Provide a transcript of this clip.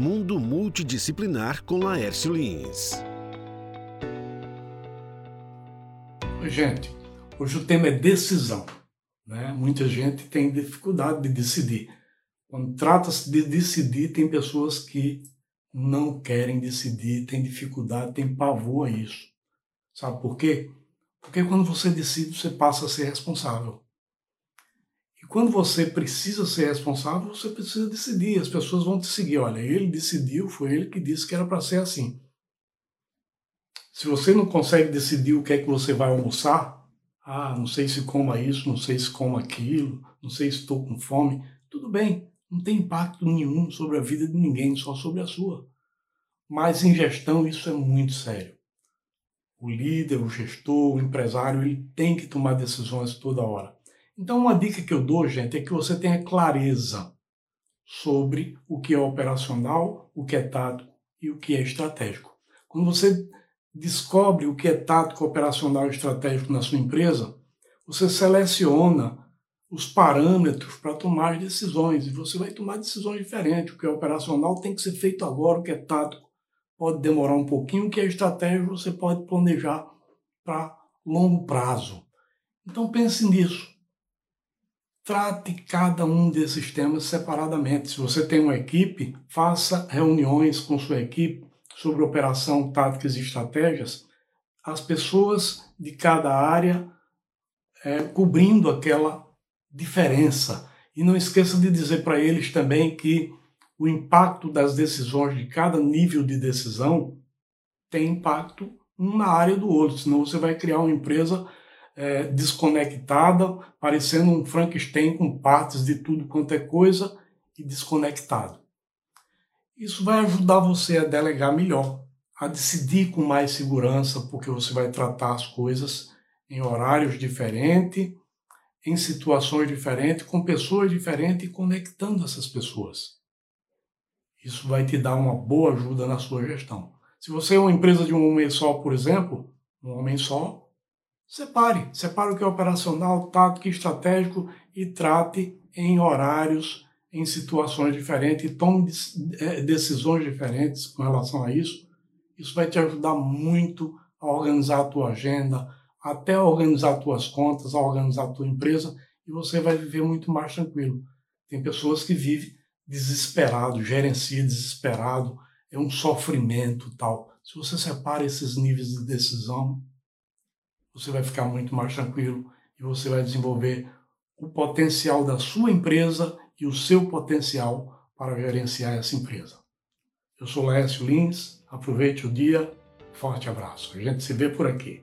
Mundo Multidisciplinar com Laércio Lins. Oi, gente. Hoje o tema é decisão. Né? Muita gente tem dificuldade de decidir. Quando trata-se de decidir, tem pessoas que não querem decidir, têm dificuldade, têm pavor a isso. Sabe por quê? Porque quando você decide, você passa a ser responsável. Quando você precisa ser responsável, você precisa decidir. As pessoas vão te seguir. Olha, ele decidiu, foi ele que disse que era para ser assim. Se você não consegue decidir o que é que você vai almoçar, ah, não sei se coma isso, não sei se coma aquilo, não sei se estou com fome, tudo bem, não tem impacto nenhum sobre a vida de ninguém, só sobre a sua. Mas em gestão isso é muito sério. O líder, o gestor, o empresário, ele tem que tomar decisões toda hora. Então, uma dica que eu dou, gente, é que você tenha clareza sobre o que é operacional, o que é tático e o que é estratégico. Quando você descobre o que é tático, operacional e estratégico na sua empresa, você seleciona os parâmetros para tomar decisões e você vai tomar decisões diferentes. O que é operacional tem que ser feito agora, o que é tático pode demorar um pouquinho, o que é estratégico você pode planejar para longo prazo. Então pense nisso. Trate cada um desses temas separadamente. Se você tem uma equipe, faça reuniões com sua equipe sobre operação, táticas e estratégias. As pessoas de cada área é, cobrindo aquela diferença. E não esqueça de dizer para eles também que o impacto das decisões de cada nível de decisão tem impacto uma área do outro, senão você vai criar uma empresa é, desconectada, parecendo um Frankenstein com partes de tudo quanto é coisa e desconectado. Isso vai ajudar você a delegar melhor, a decidir com mais segurança, porque você vai tratar as coisas em horários diferentes, em situações diferentes, com pessoas diferentes e conectando essas pessoas. Isso vai te dar uma boa ajuda na sua gestão. Se você é uma empresa de um homem só, por exemplo, um homem só, separe. Separe o que é operacional, tático e estratégico e trate em horários, em situações diferentes e tome é, decisões diferentes com relação a isso. Isso vai te ajudar muito a organizar a tua agenda, até organizar as tuas contas, a organizar a tua empresa e você vai viver muito mais tranquilo. Tem pessoas que vivem desesperado, gerencia desesperado, é um sofrimento tal. Se você separa esses níveis de decisão, você vai ficar muito mais tranquilo e você vai desenvolver o potencial da sua empresa e o seu potencial para gerenciar essa empresa. Eu sou Lécio Lins, aproveite o dia, forte abraço. A gente se vê por aqui.